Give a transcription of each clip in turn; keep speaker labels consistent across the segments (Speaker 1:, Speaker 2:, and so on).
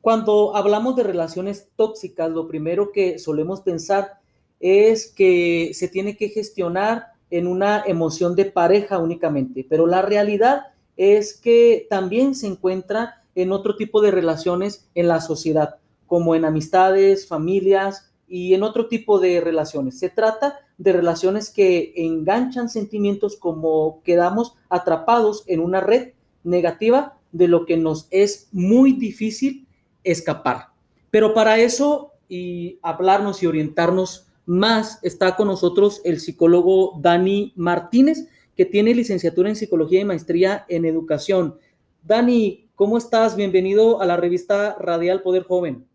Speaker 1: Cuando hablamos de relaciones tóxicas, lo primero que solemos pensar es que se tiene que gestionar en una emoción de pareja únicamente, pero la realidad es que también se encuentra en otro tipo de relaciones en la sociedad, como en amistades, familias y en otro tipo de relaciones. Se trata de relaciones que enganchan sentimientos como quedamos atrapados en una red negativa de lo que nos es muy difícil escapar. Pero para eso y hablarnos y orientarnos más, está con nosotros el psicólogo Dani Martínez, que tiene licenciatura en psicología y maestría en educación. Dani, ¿cómo estás? Bienvenido a la revista Radial Poder Joven.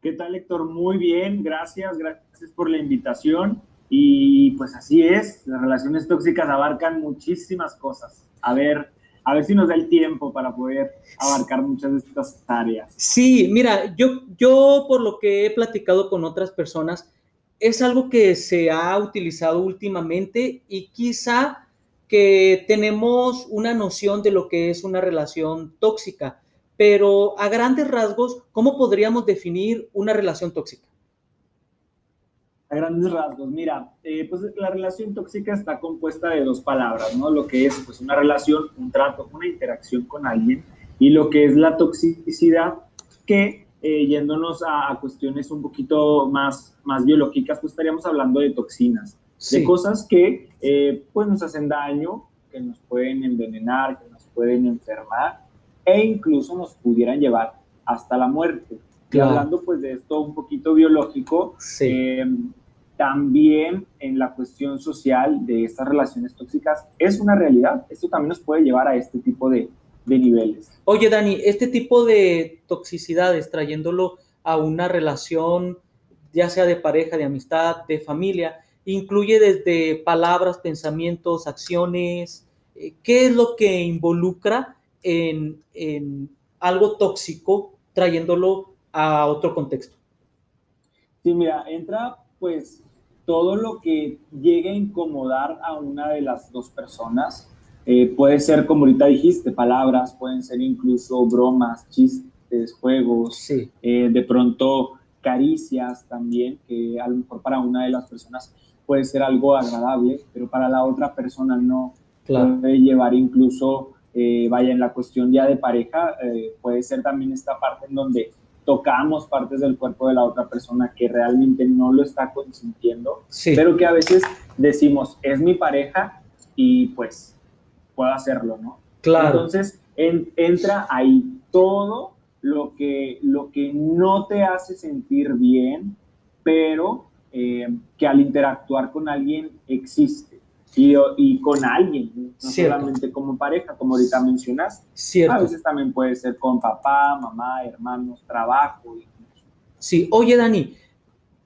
Speaker 2: ¿Qué tal, Héctor? Muy bien, gracias, gracias por la invitación. Y pues así es, las relaciones tóxicas abarcan muchísimas cosas. A ver, a ver si nos da el tiempo para poder abarcar muchas de estas áreas.
Speaker 1: Sí, mira, yo, yo por lo que he platicado con otras personas, es algo que se ha utilizado últimamente y quizá que tenemos una noción de lo que es una relación tóxica, pero a grandes rasgos, ¿cómo podríamos definir una relación tóxica?
Speaker 2: A grandes rasgos, mira, eh, pues la relación tóxica está compuesta de dos palabras, ¿no? Lo que es pues una relación, un trato, una interacción con alguien y lo que es la toxicidad que eh, yéndonos a, cuestiones un poquito más, más biológicas, pues estaríamos hablando de toxinas, de cosas que eh, pues nos hacen daño, que nos pueden envenenar, que nos pueden enfermar e incluso nos pudieran llevar hasta la muerte. Y hablando pues de esto un poquito biológico, eh, también en la cuestión social de estas relaciones tóxicas es una realidad. Esto también nos puede llevar a este tipo de, de niveles.
Speaker 1: Oye, Dani, este tipo de toxicidades, trayéndolo a una relación, ya sea de pareja, de amistad, de familia, incluye desde palabras, pensamientos, acciones. Eh, ¿Qué es lo que involucra en, en algo tóxico, trayéndolo a otro contexto?
Speaker 2: Sí, mira, entra pues todo lo que llegue a incomodar a una de las dos personas. Eh, puede ser, como ahorita dijiste, palabras, pueden ser incluso bromas, chistes, juegos, eh, de pronto caricias también, que a lo mejor para una de las personas puede ser algo agradable, pero para la otra persona no. Puede llevar incluso, eh, vaya, en la cuestión ya de pareja, puede ser también esta parte en donde tocamos partes del cuerpo de la otra persona que realmente no lo está consintiendo, pero que a veces decimos, es mi pareja y pues puedo hacerlo, ¿no? Claro. Entonces entra ahí todo lo que, lo que no te hace sentir bien, pero eh, que al interactuar con alguien existe y, con alguien, no solamente como pareja, como ahorita mencionas. Cierto. A veces también puede ser con papá, mamá, hermanos, trabajo.
Speaker 1: Sí, oye Dani,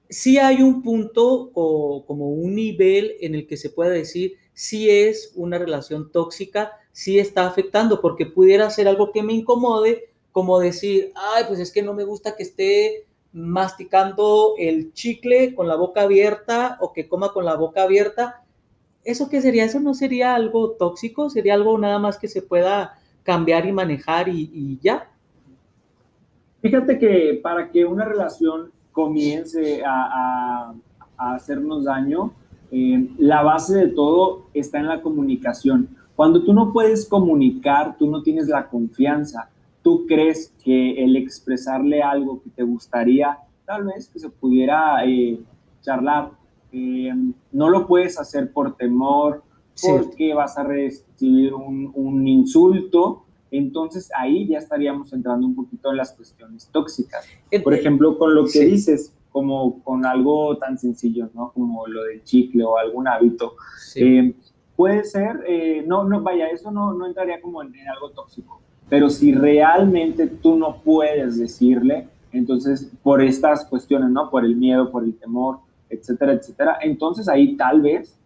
Speaker 1: sí hay un punto o como un nivel en el que se puede decir si es una relación tóxica, si está afectando, porque pudiera ser algo que me incomode, como decir, ay, pues es que no me gusta que esté masticando el chicle con la boca abierta o que coma con la boca abierta, ¿Eso qué sería? ¿Eso no sería algo tóxico? ¿Sería algo nada más que se pueda cambiar y manejar y, ya?
Speaker 2: Fíjate que para que una relación comience a, hacernos daño, eh, la base de todo está en la comunicación. Cuando tú no puedes comunicar, tú no tienes la confianza, tú crees que el expresarle algo que te gustaría, tal vez que se pudiera eh, charlar, eh, no lo puedes hacer por temor, porque vas a recibir un, insulto. Entonces ahí ya estaríamos entrando un poquito en las cuestiones tóxicas. Por ejemplo, con lo que dices, como con algo tan sencillo, ¿no? Como lo del chicle o algún hábito. Eh, puede ser, eh, no, no, vaya, eso no, no entraría como en, algo tóxico. Pero si realmente tú no puedes decirle, entonces por estas cuestiones, ¿no? Por el miedo, por el temor, etcétera, etcétera. Entonces ahí tal vez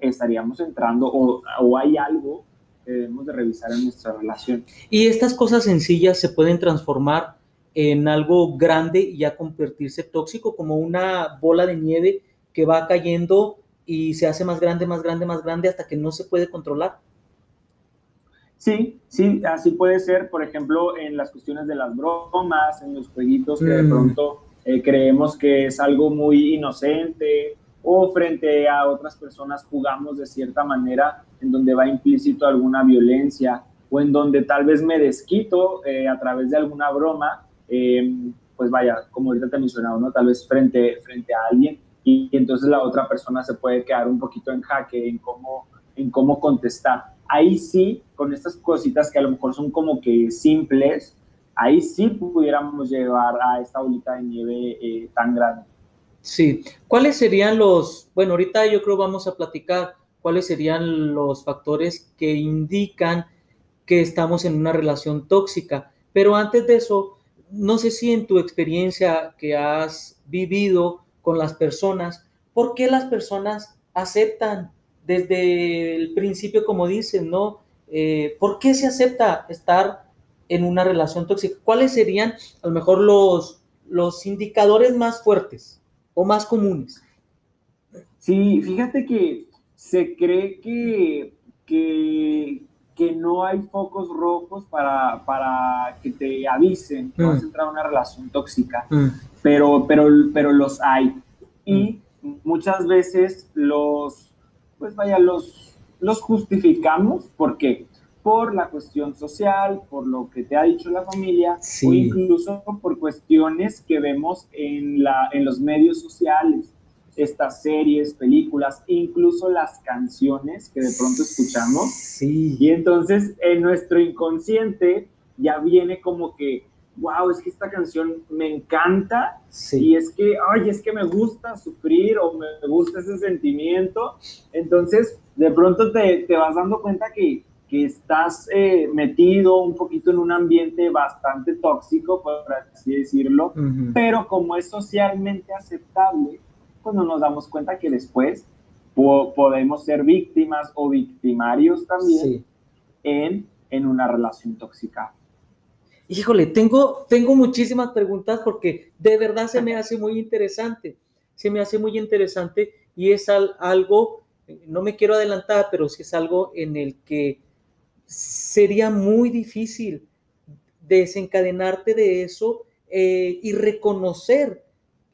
Speaker 2: estaríamos entrando o, o hay algo que debemos de revisar en nuestra relación.
Speaker 1: Y estas cosas sencillas se pueden transformar en algo grande y ya convertirse tóxico, como una bola de nieve que va cayendo y se hace más grande, más grande, más grande hasta que no se puede controlar.
Speaker 2: Sí, sí, así puede ser, por ejemplo, en las cuestiones de las bromas, en los jueguitos que de mm. pronto eh, creemos que es algo muy inocente o frente a otras personas jugamos de cierta manera en donde va implícito alguna violencia o en donde tal vez me desquito eh, a través de alguna broma, em, pues vaya, como ahorita te he mencionado, ¿no? Tal vez frente, frente a alguien y, y entonces la otra persona se puede quedar un poquito en jaque en cómo, en cómo contestar ahí sí, con estas cositas que a lo mejor son como que simples, ahí sí pudiéramos llevar a esta bolita de nieve eh, tan grande.
Speaker 1: Sí, ¿cuáles serían los, bueno, ahorita yo creo vamos a platicar cuáles serían los factores que indican que estamos en una relación tóxica, pero antes de eso, no sé si en tu experiencia que has vivido con las personas, ¿por qué las personas aceptan desde el principio, como dicen, ¿no? Eh, ¿Por qué se acepta estar en una relación tóxica? ¿Cuáles serían a lo mejor los, los indicadores más fuertes o más comunes?
Speaker 2: Sí, fíjate que se cree que, que, no hay focos rojos para, para que te avisen que vas a mm. entrar en una relación tóxica, mm. pero, pero, pero los hay. Y mm. muchas veces los, pues vaya, los, los justificamos. ¿Por qué? Por la cuestión social, por lo que te ha dicho la familia, o incluso por cuestiones que vemos en, la, en los medios sociales, estas series, películas, incluso las canciones que de pronto escuchamos. Sí. Y entonces en nuestro inconsciente ya viene como que wow, es que esta canción me encanta y es que, ay, es que me gusta sufrir o me gusta ese sentimiento. Entonces, de pronto te, te vas dando cuenta que, que estás eh, metido un poquito en un ambiente bastante tóxico, por así decirlo, pero como es socialmente aceptable, pues no nos damos cuenta que después podemos ser víctimas o victimarios también en, en una relación tóxica.
Speaker 1: Híjole, tengo, tengo muchísimas preguntas porque de verdad se me hace muy interesante. Se me hace muy interesante y es algo, no me quiero adelantar, pero sí es algo en el que sería muy difícil desencadenarte de eso eh, y reconocer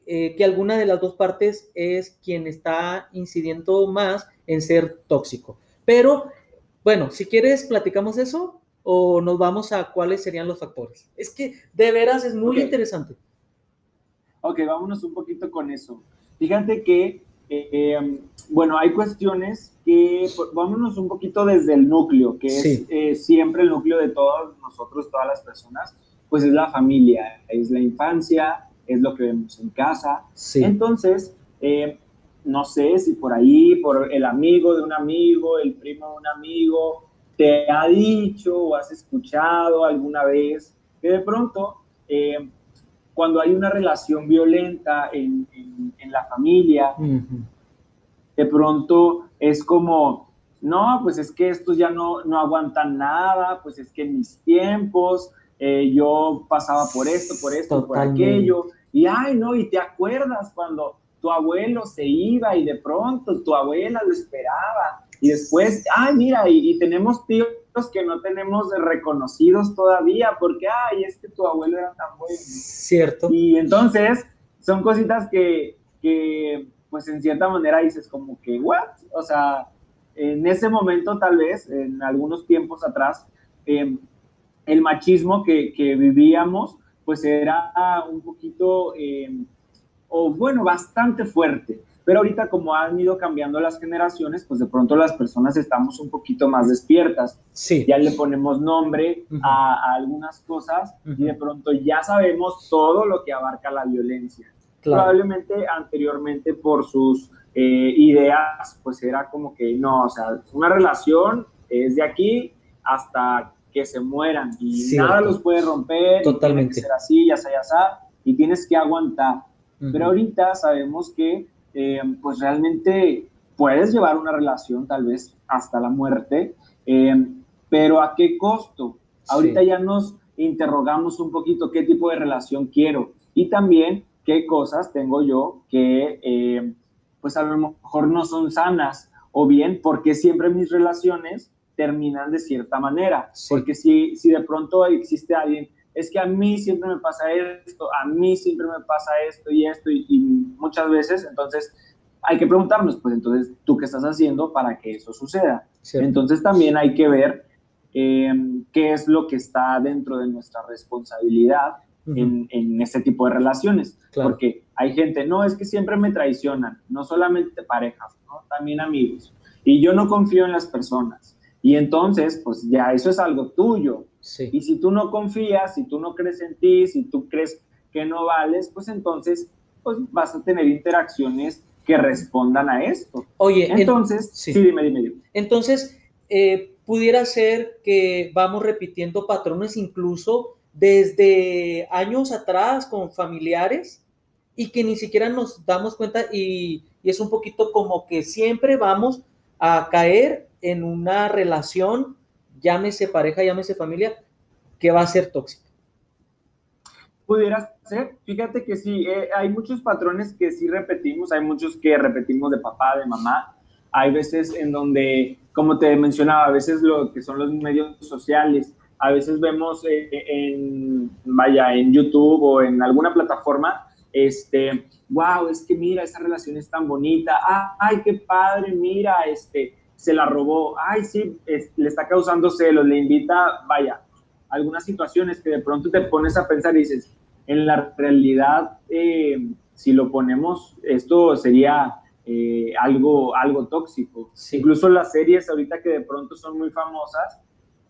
Speaker 1: eh, que alguna de las dos partes es quien está incidiendo más en ser tóxico. Pero bueno, si quieres, platicamos eso o nos vamos a cuáles serían los factores? Es que de veras es muy interesante.
Speaker 2: Ok, vámonos un poquito con eso. Fíjate que, eh, bueno, hay cuestiones que, vámonos un poquito desde el núcleo, que es eh, siempre el núcleo de todos nosotros, todas las personas, pues es la familia, es la infancia, es lo que vemos en casa. Sí. Entonces, eh, no sé si por ahí, por el amigo de un amigo, el primo de un amigo, te ha dicho o has escuchado alguna vez que de pronto eh, cuando hay una relación violenta en, la familia, de pronto es como, no, pues es que estos ya no, no aguantan nada, pues es que en mis tiempos eh, yo pasaba por esto, por esto, por aquello, y ay, no, y te acuerdas cuando tu abuelo se iba y de pronto tu abuela lo esperaba y después, ay, mira, y, tenemos tíos que no tenemos reconocidos todavía, porque, ay, es que tu abuelo era tan bueno.
Speaker 1: Cierto.
Speaker 2: Y entonces, son cositas que, que, pues en cierta manera dices como que, what? O sea, en ese momento tal vez, en algunos tiempos atrás, em, el machismo que, que, vivíamos, pues era un poquito, em, o bueno, bastante fuerte. Pero ahorita como han ido cambiando las generaciones, pues de pronto las personas estamos un poquito más despiertas. Sí. Ya le ponemos nombre a, algunas cosas y de pronto ya sabemos todo lo que abarca la violencia. Probablemente anteriormente por sus eh, ideas, pues era como que no, o sea, una relación es de aquí hasta que se mueran y nada los puede romper. Totalmente. Y ser así, ya sea, ya sea, y tienes que aguantar. Pero ahorita sabemos que eh, pues realmente puedes llevar una relación tal vez hasta la muerte, eh, pero ¿a qué costo? Ahorita ya nos interrogamos un poquito qué tipo de relación quiero y también qué cosas tengo yo que eh, pues a lo mejor no son sanas o bien porque siempre mis relaciones terminan de cierta manera. Porque si, si de pronto existe alguien, es que a mí siempre me pasa esto, a mí siempre me pasa esto y esto, y, muchas veces, entonces hay que preguntarnos, pues entonces, ¿tú qué estás haciendo para que eso suceda? Entonces también hay que ver eh, qué es lo que está dentro de nuestra responsabilidad en, en, este tipo de relaciones. Porque hay gente, no, es que siempre me traicionan, no solamente parejas, ¿no? también amigos. Y yo no confío en las personas. Y entonces, pues ya eso es algo tuyo. Y si tú no confías, si tú no crees en ti, si tú crees que no vales, pues entonces pues vas a tener interacciones que respondan a esto.
Speaker 1: Oye,
Speaker 2: entonces, sí, dime, dime, dime.
Speaker 1: Entonces, eh, pudiera ser que vamos repitiendo patrones incluso desde años atrás con familiares y que ni siquiera nos damos cuenta y, y es un poquito como que siempre vamos a caer en una relación, llámese pareja, llámese familia, que va a ser tóxica.
Speaker 2: Pudiera ser, fíjate que sí, eh, hay muchos patrones que sí repetimos, hay muchos que repetimos de papá, de mamá, hay veces en donde, como te mencionaba, a veces lo que son los medios sociales, a veces vemos eh, en, vaya, en YouTube o en alguna plataforma, este, wow, es que mira, esa relación es tan bonita, ah, ay, qué padre, mira, este, se la robó, ay, sí, le está causando celos, le invita, vaya, algunas situaciones que de pronto te pones a pensar y dices, en la realidad, eh, si lo ponemos, esto sería eh, algo, algo tóxico. Incluso las series ahorita que de pronto son muy famosas,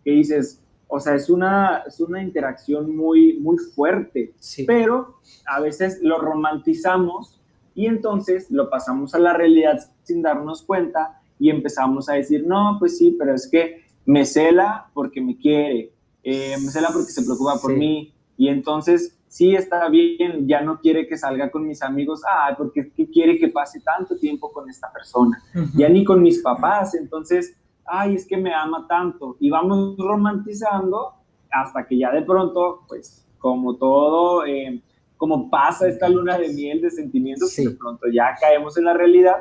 Speaker 2: que dices, o sea, es una, es una interacción muy, muy fuerte, pero a veces lo romantizamos y entonces lo pasamos a la realidad sin darnos cuenta y empezamos a decir, no, pues sí, pero es que me cela porque me quiere, eh, me cela porque se preocupa por mí, y entonces sí está bien, ya no quiere que salga con mis amigos, ah, porque quiere que pase tanto tiempo con esta persona, ya ni con mis papás, entonces, ay, es que me ama tanto, y vamos romantizando hasta que ya de pronto, pues, como todo, eh, como pasa esta luna de miel de sentimientos, de pronto ya caemos en la realidad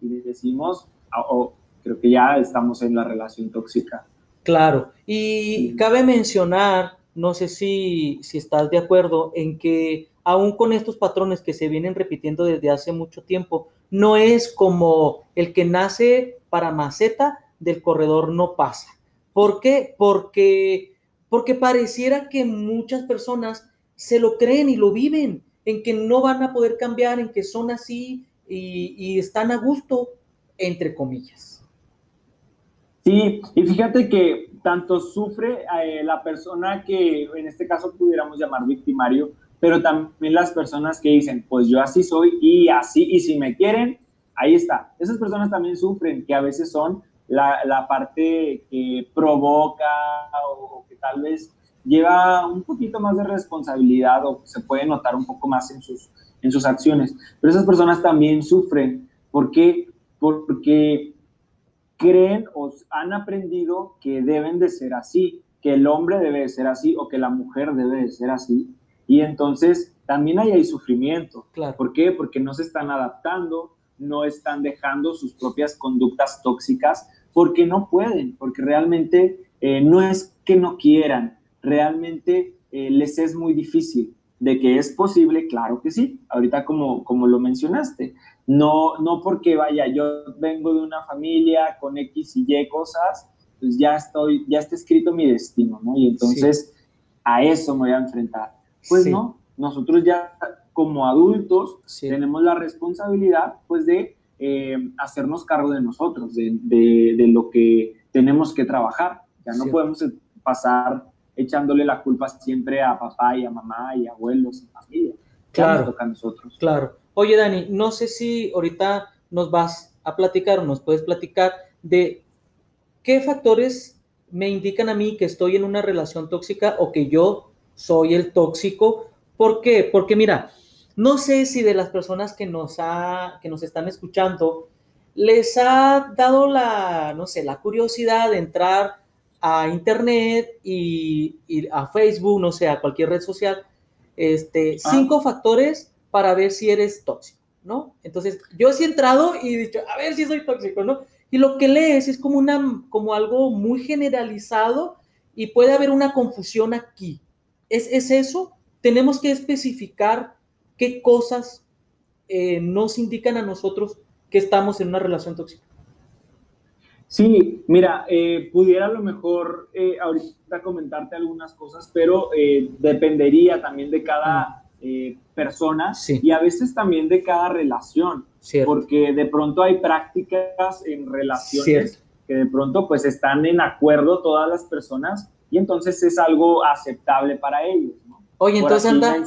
Speaker 2: y decimos, o creo que ya estamos en la relación tóxica.
Speaker 1: Claro, y cabe mencionar, no sé si, si estás de acuerdo, en que aún con estos patrones que se vienen repitiendo desde hace mucho tiempo, no es como el que nace para maceta del corredor no pasa. ¿Por qué? Porque, porque pareciera que muchas personas se lo creen y lo viven, en que no van a poder cambiar, en que son así y, y están a gusto entre comillas.
Speaker 2: Sí, y fíjate que tanto sufre eh, la persona que en este caso pudiéramos llamar victimario, pero también las personas que dicen, pues yo así soy y así, y si me quieren, ahí está. Esas personas también sufren, que a veces son la, la parte que provoca o, que tal vez lleva un poquito más de responsabilidad o se puede notar un poco más en sus, en sus acciones. Pero esas personas también sufren porque porque creen o han aprendido que deben de ser así, que el hombre debe de ser así o que la mujer debe de ser así. Y entonces también hay ahí sufrimiento. ¿Por qué? Porque no se están adaptando, no están dejando sus propias conductas tóxicas porque no pueden, porque realmente eh, no es que no quieran, realmente eh, les es muy difícil. De que es posible, claro que sí, ahorita como, como lo mencionaste, no, no porque vaya, yo vengo de una familia con X y Y cosas, pues ya estoy, ya está escrito mi destino, ¿no? Y entonces a eso me voy a enfrentar. Pues no, nosotros ya como adultos tenemos la responsabilidad, pues, de eh, hacernos cargo de nosotros, de, de, lo que tenemos que trabajar. Ya no podemos pasar echándole la culpa siempre a papá y a mamá y abuelos y familia.
Speaker 1: claro, toca a nosotros. Claro. Oye, Dani, no sé si ahorita nos vas a platicar o nos puedes platicar de qué factores me indican a mí que estoy en una relación tóxica o que yo soy el tóxico. ¿Por qué? Porque mira, no sé si de las personas que nos, ha, que nos están escuchando les ha dado la, no sé, la curiosidad de entrar a internet y, a Facebook, no sé, a cualquier red social, este, ah. cinco factores para ver si eres tóxico, ¿no? Entonces, yo sí he entrado y he dicho, a ver si soy tóxico, ¿no? y lo que lees es como, una, como algo muy generalizado y puede haber una confusión aquí. ¿Es, es eso? Tenemos que especificar qué cosas eh, nos indican a nosotros que estamos en una relación tóxica.
Speaker 2: Sí, mira, eh, pudiera a lo mejor eh, ahorita comentarte algunas cosas, pero dependería también de cada mm. persona y a veces también de cada relación, porque de pronto hay prácticas en relaciones que de pronto pues están en acuerdo todas las personas y entonces es algo aceptable para ellos.
Speaker 1: Oye, entonces anda,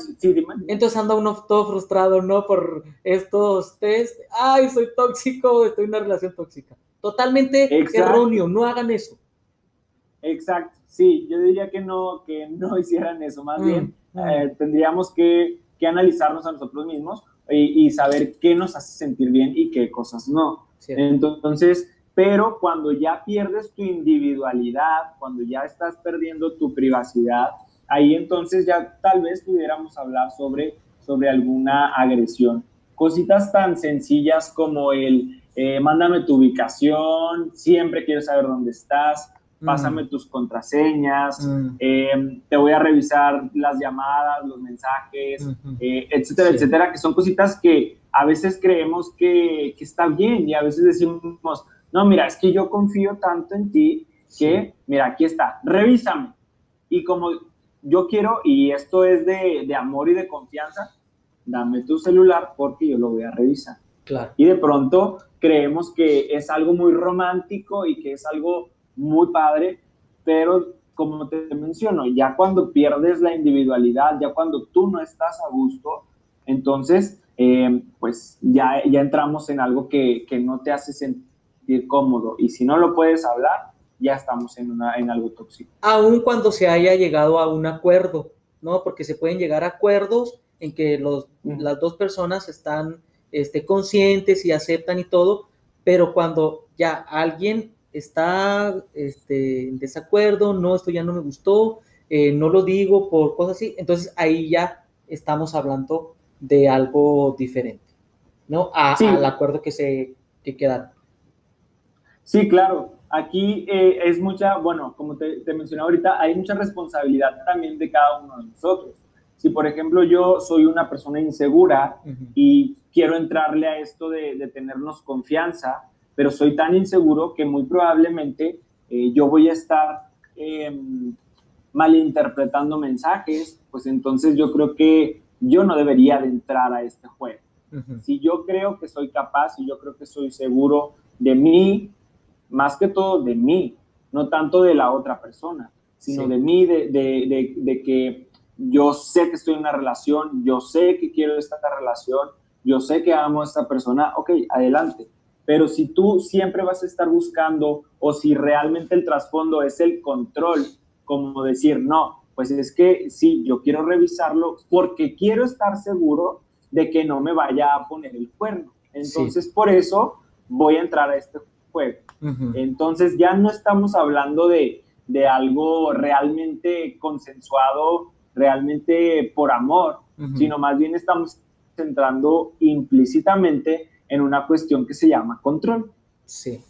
Speaker 1: entonces anda uno todo frustrado, ¿no? Por estos test. Ay, soy tóxico, estoy en una relación tóxica. Totalmente erróneo, no hagan eso.
Speaker 2: Exacto, sí, yo diría que no, que no hicieran eso, más mm, bien mm. Eh, tendríamos que, que, analizarnos a nosotros mismos y, saber qué nos hace sentir bien y qué cosas no. Entonces, pero cuando ya pierdes tu individualidad, cuando ya estás perdiendo tu privacidad, ahí entonces ya tal vez pudiéramos hablar sobre, sobre alguna agresión. Cositas tan sencillas como el eh, mándame tu ubicación, siempre quiero saber dónde estás, mm. pásame tus contraseñas, mm. em, te voy a revisar las llamadas, los mensajes, eh, etcétera, etcétera, que son cositas que a veces creemos que, que está bien y a veces decimos, no, mira, es que yo confío tanto en ti que, mira, aquí está, revísame. Y como yo quiero, y esto es de, amor y de confianza, dame tu celular porque yo lo voy a revisar. Claro. Y de pronto creemos que es algo muy romántico y que es algo muy padre, pero como te menciono, ya cuando pierdes la individualidad, ya cuando tú no estás a gusto, entonces, eh, pues ya, ya entramos en algo que, que no te hace sentir cómodo. Y si no lo puedes hablar, ya estamos en, una, en algo tóxico.
Speaker 1: Aun cuando se haya llegado a un acuerdo, ¿no? Porque se pueden llegar a acuerdos en que los, las dos personas están este, conscientes y aceptan y todo, pero cuando ya alguien está este, en desacuerdo, no, esto ya no me gustó, eh, no lo digo por cosas así, entonces ahí ya estamos hablando de algo diferente, ¿no? Al acuerdo que se que quedaron.
Speaker 2: Sí, claro. Aquí eh, es mucha, bueno, como te, te mencioné ahorita, hay mucha responsabilidad también de cada uno de nosotros. Si, por ejemplo, yo soy una persona insegura y quiero entrarle a esto de, de, tenernos confianza, pero soy tan inseguro que muy probablemente eh, yo voy a estar em, malinterpretando mensajes, pues entonces yo creo que yo no debería de entrar a este juego. Si yo creo que soy capaz, y yo creo que soy seguro de mí, más que todo de mí, no tanto de la otra persona, sino de mí, de, de, de, que yo sé que estoy en una relación, yo sé que quiero esta relación, yo sé que amo a esta persona, ok, adelante. Pero si tú siempre vas a estar buscando o si realmente el trasfondo es el control, como decir, no, pues es que sí, yo quiero revisarlo porque quiero estar seguro de que no me vaya a poner el cuerno. Entonces, por eso voy a entrar a este juego. Entonces ya no estamos hablando de, algo realmente consensuado, realmente por amor, sino más bien estamos entrando implícitamente en una cuestión que se llama control.
Speaker 1: Sí.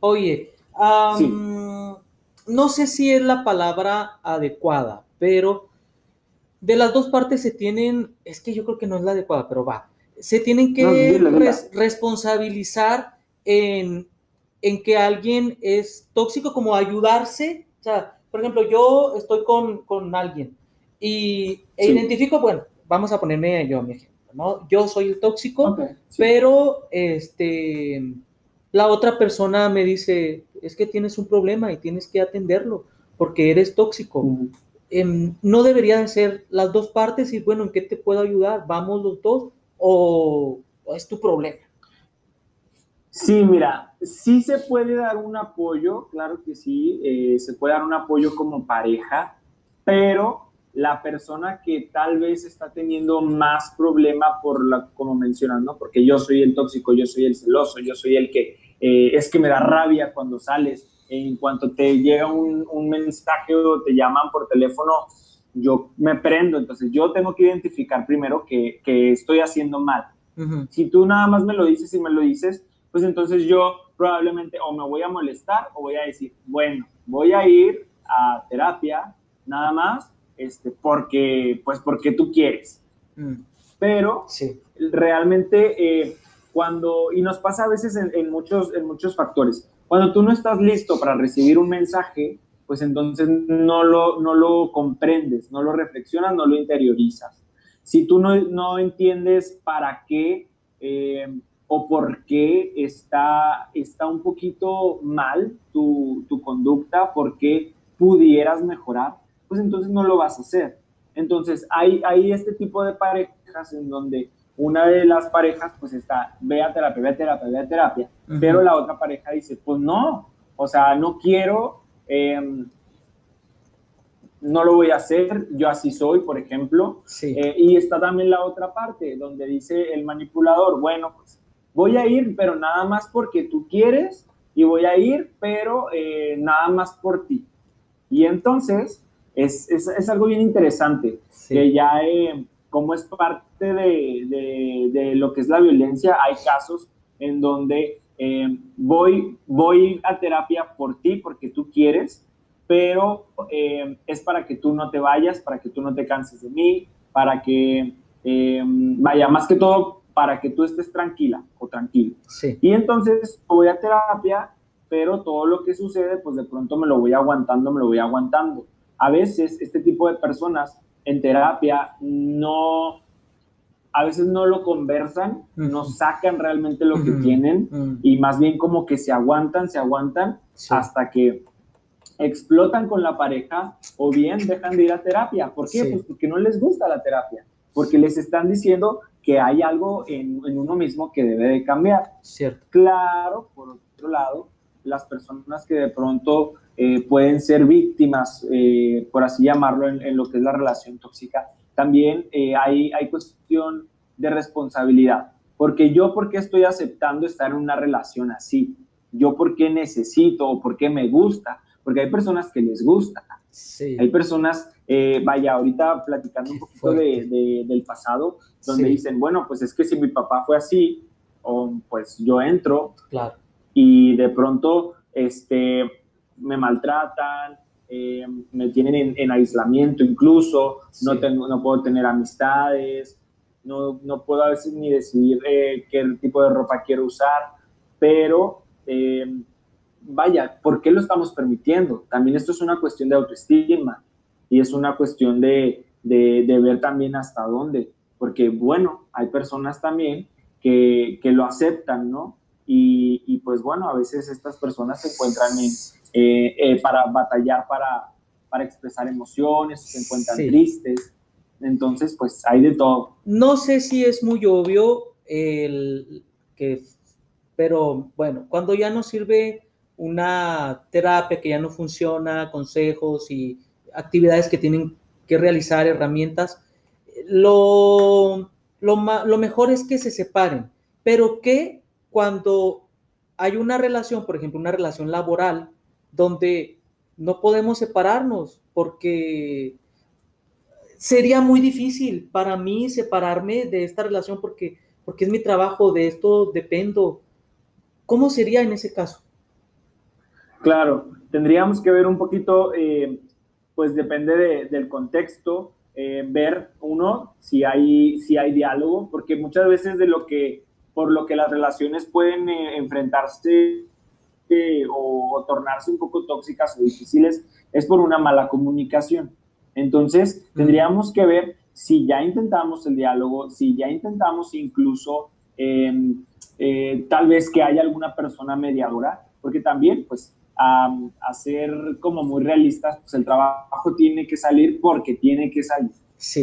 Speaker 1: Oye, no sé si es la palabra adecuada, pero de las dos partes se tienen, es que yo creo que no es la adecuada, pero va, se tienen que responsabilizar en, que alguien es tóxico, como ayudarse. O sea, por ejemplo, yo estoy con, alguien y e identifico, bueno, vamos a ponerme yo mi ejemplo, ¿no? Yo soy el tóxico, pero este, la otra persona me dice, es que tienes un problema y tienes que atenderlo porque eres tóxico. Em, no deberían ser las dos partes y bueno, ¿en qué te puedo ayudar? Vamos los dos o es tu problema.
Speaker 2: Sí, mira, sí se puede dar un apoyo, claro que sí, eh, se puede dar un apoyo como pareja, pero la persona que tal vez está teniendo más problema por la, como mencionas, ¿no? Porque yo soy el tóxico, yo soy el celoso, yo soy el que eh, es que me da rabia cuando sales. En cuanto te llega un, un mensaje o te llaman por teléfono, yo me prendo. Entonces yo tengo que identificar primero que, que estoy haciendo mal. Si tú nada más me lo dices y me lo dices, pues entonces yo probablemente o me voy a molestar o voy a decir, bueno, voy a ir a terapia nada más, este, porque, pues porque tú quieres. Mm. Pero sí. realmente eh, cuando, y nos pasa a veces en, muchos, en muchos factores, cuando tú no estás listo para recibir un mensaje, pues entonces no lo, no lo comprendes, no lo reflexionas, no lo interiorizas. Si tú no, no entiendes para qué eh, o por qué está, está un poquito mal tu, tu conducta, por qué pudieras mejorar, pues entonces no lo vas a hacer. Entonces hay, hay este tipo de parejas en donde una de las parejas pues está, ve a terapia, ve a terapia, ve a terapia, pero la otra pareja dice, pues no, o sea, no quiero, em, no lo voy a hacer, yo así soy, por ejemplo. Eh, y está también la otra parte, donde dice el manipulador, bueno, pues voy a ir, pero nada más porque tú quieres, y voy a ir, pero eh, nada más por ti. Y entonces, es, es, es algo bien interesante, que ya... Eh, como es parte de, de, lo que es la violencia, hay casos en donde eh, voy, voy a terapia por ti, porque tú quieres, pero eh, es para que tú no te vayas, para que tú no te canses de mí, para que, vaya, más que todo, para que tú estés tranquila o tranquilo. Sí. Y entonces voy a terapia, pero todo lo que sucede, pues de pronto me lo voy aguantando, me lo voy aguantando. A veces este tipo de personas en terapia no, a veces no lo conversan, no sacan realmente lo que tienen y más bien como que se aguantan, se aguantan hasta que explotan con la pareja o bien dejan de ir a terapia. ¿Por qué? Pues porque no les gusta la terapia, porque les están diciendo que hay algo en, en uno mismo que debe de cambiar.
Speaker 1: Cierto.
Speaker 2: Claro, por otro lado, las personas que de pronto eh, pueden ser víctimas, eh, por así llamarlo, en, lo que es la relación tóxica, también eh, hay, hay cuestión de responsabilidad. Porque yo, ¿por qué estoy aceptando estar en una relación así? Yo, ¿por qué necesito o por qué me gusta? Porque hay personas que les gusta. Sí. Hay personas, vaya, ahorita platicando un poquito de, del pasado, donde dicen, bueno, pues es que si mi papá fue así, o pues yo entro,
Speaker 1: claro.
Speaker 2: Y de pronto, este, me maltratan, eh, me tienen en, aislamiento incluso, no, tengo, no puedo tener amistades, no, no puedo a veces ni decidir eh, qué tipo de ropa quiero usar, pero eh, vaya, ¿por qué lo estamos permitiendo? También esto es una cuestión de autoestima y es una cuestión de, de, de ver también hasta dónde, porque bueno, hay personas también que, que lo aceptan, ¿no? Y, y, pues bueno, a veces estas personas se encuentran en, eh, eh, para batallar, para, para expresar emociones, se encuentran tristes. Entonces, pues hay de todo.
Speaker 1: No sé si es muy obvio el que, pero bueno, cuando ya no sirve una terapia que ya no funciona, consejos y actividades que tienen que realizar, herramientas, lo, lo, lo mejor es que se separen, pero que cuando hay una relación, por ejemplo, una relación laboral, donde no podemos separarnos porque sería muy difícil para mí separarme de esta relación porque, porque es mi trabajo, de esto dependo. ¿Cómo sería en ese caso?
Speaker 2: Claro, tendríamos que ver un poquito, eh, pues depende del contexto, eh, ver uno si hay, si hay diálogo, porque muchas veces de lo que, por lo que las relaciones pueden eh, enfrentarse o, tornarse un poco tóxicas o difíciles es por una mala comunicación. Entonces, tendríamos que ver si ya intentamos el diálogo, si ya intentamos incluso em, eh, tal vez que haya alguna persona mediadora, porque también, pues, a ser como muy realistas, pues el trabajo tiene que salir porque tiene que salir.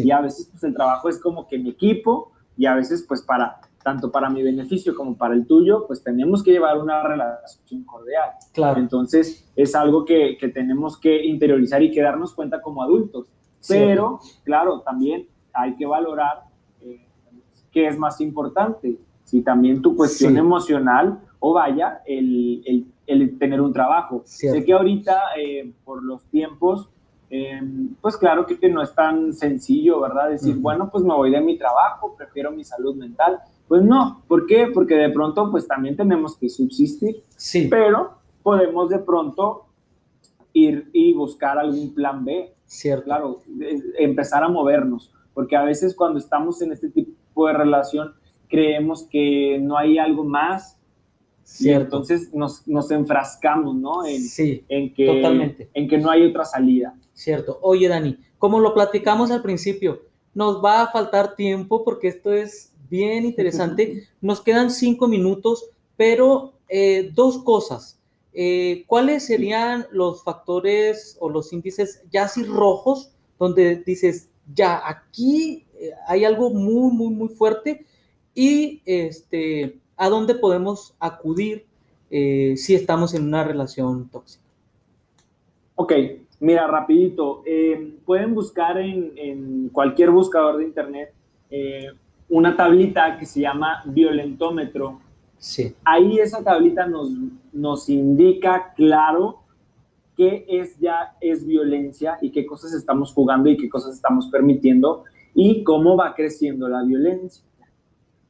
Speaker 2: Y a veces, pues el trabajo es como que mi equipo y a veces, pues, para tanto para mi beneficio como para el tuyo, pues tenemos que llevar una relación cordial. Claro. Entonces, es algo que, que tenemos que interiorizar y que darnos cuenta como adultos. Pero, claro, también hay que valorar eh, qué es más importante. Si también tu cuestión emocional o vaya, el, el, el, tener un trabajo. Sé que ahorita, eh, por los tiempos, eh, pues claro que no es tan sencillo, ¿verdad? Decir, bueno, pues me voy de mi trabajo, prefiero mi salud mental Pues no, ¿por qué? Porque de pronto pues también tenemos que subsistir,
Speaker 1: Sí,
Speaker 2: pero podemos de pronto ir y buscar algún plan B,
Speaker 1: cierto.
Speaker 2: claro, de- empezar a movernos, porque a veces cuando estamos en este tipo de relación creemos que no hay algo más y
Speaker 1: Cierto.
Speaker 2: entonces nos, nos enfrascamos, ¿no? En,
Speaker 1: Sí,
Speaker 2: en que,
Speaker 1: totalmente.
Speaker 2: en que no hay otra salida.
Speaker 1: cierto. Oye, Dani, como lo platicamos al principio, nos va a faltar tiempo porque esto es bien interesante. Nos quedan cinco minutos, pero eh, dos cosas. Eh, ¿Cuáles serían los factores o los índices ya así rojos donde dices, ya aquí eh, hay algo muy, muy, muy fuerte? Y este, ¿a dónde podemos acudir eh, si estamos en una relación tóxica?
Speaker 2: Ok, mira, rapidito. eh, pueden buscar en, en cualquier buscador de internet eh, una tablita que se llama violentómetro.
Speaker 1: Sí,
Speaker 2: Ahí esa tablita nos, nos indica claro qué es ya es violencia y qué cosas estamos jugando y qué cosas estamos permitiendo y cómo va creciendo la violencia.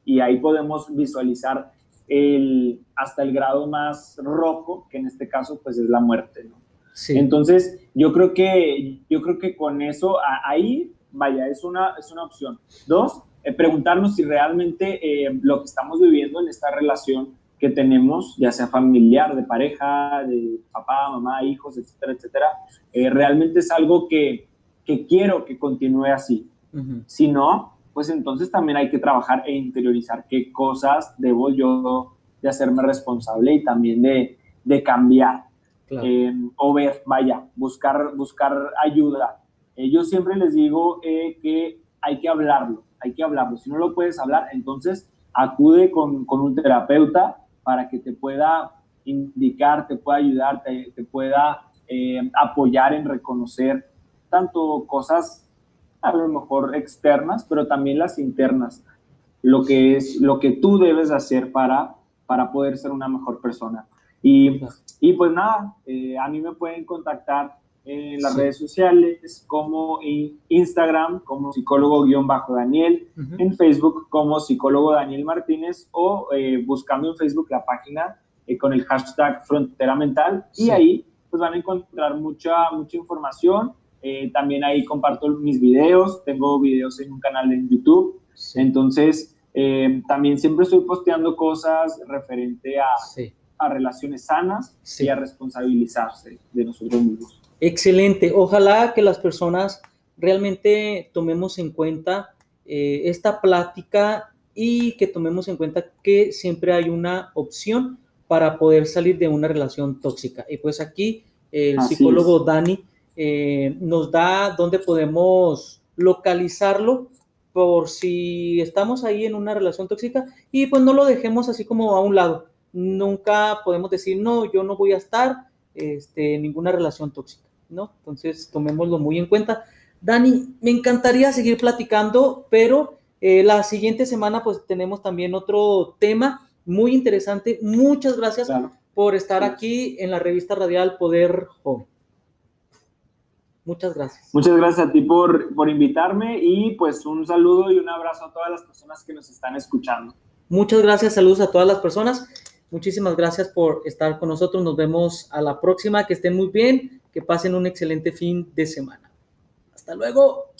Speaker 2: Y ahí podemos visualizar el, hasta el grado más rojo, que en este caso pues es la muerte, ¿no?
Speaker 1: sí.
Speaker 2: Entonces, yo creo que, yo creo que con eso, a- ahí, vaya, es una, es una opción. Dos, eh, preguntarnos si realmente eh, lo que estamos viviendo en esta relación que tenemos, ya sea familiar, de pareja, de papá, mamá, hijos, etcétera, etcétera, eh, realmente es algo que, que quiero que continúe así.
Speaker 1: Ujú.
Speaker 2: Si no, pues entonces también hay que trabajar e interiorizar qué cosas debo yo de hacerme responsable y también de, de cambiar
Speaker 1: Claro.
Speaker 2: eh, o ver, vaya, buscar, buscar ayuda. Eh, yo siempre les digo eh, que hay que hablarlo, hay que hablarlo. Si no lo puedes hablar, entonces acude con, con un terapeuta para que te pueda indicar, te pueda ayudar, te, te pueda eh, apoyar en reconocer tanto cosas a lo mejor externas, pero también las internas, lo que es lo que tú debes hacer para, para poder ser una mejor persona. Y y pues nada, eh, a mí me pueden contactar en las
Speaker 1: Sí.
Speaker 2: redes sociales como en Instagram como psicólogo-daniel,
Speaker 1: Ujú.
Speaker 2: en Facebook como psicólogo Daniel Martínez o eh, buscando en Facebook la página eh, con el hashtag frontera mental y ahí pues van a encontrar mucha, mucha información. Eh, también ahí comparto mis videos, tengo videos en un canal en YouTube,
Speaker 1: Sí,
Speaker 2: entonces también siempre estoy posteando cosas referente a, a relaciones sanas y a responsabilizarse de nosotros mismos.
Speaker 1: Excelente. Ojalá que las personas realmente tomemos en cuenta eh, esta plática y que tomemos en cuenta que siempre hay una opción para poder salir de una relación tóxica. Y pues aquí el
Speaker 2: Así
Speaker 1: psicólogo Dani eh, nos da dónde podemos localizarlo por si estamos ahí en una relación tóxica y pues no lo dejemos así como a un lado. Nunca podemos decir, no, yo no voy a estar este, en ninguna relación tóxica, ¿no? Entonces tomémoslo muy en cuenta. Dani, me encantaría seguir platicando, pero eh, la siguiente semana pues tenemos también otro tema muy interesante. Muchas gracias
Speaker 2: Claro.
Speaker 1: por estar aquí en la revista radial Poder Joven. Muchas gracias.
Speaker 2: Muchas gracias a ti por, por invitarme y pues un saludo y un abrazo a todas las personas que nos están escuchando.
Speaker 1: Muchas gracias, saludos a todas las personas. Muchísimas gracias por estar con nosotros. Nos vemos a la próxima. Que estén muy bien, que pasen un excelente fin de semana. Hasta luego.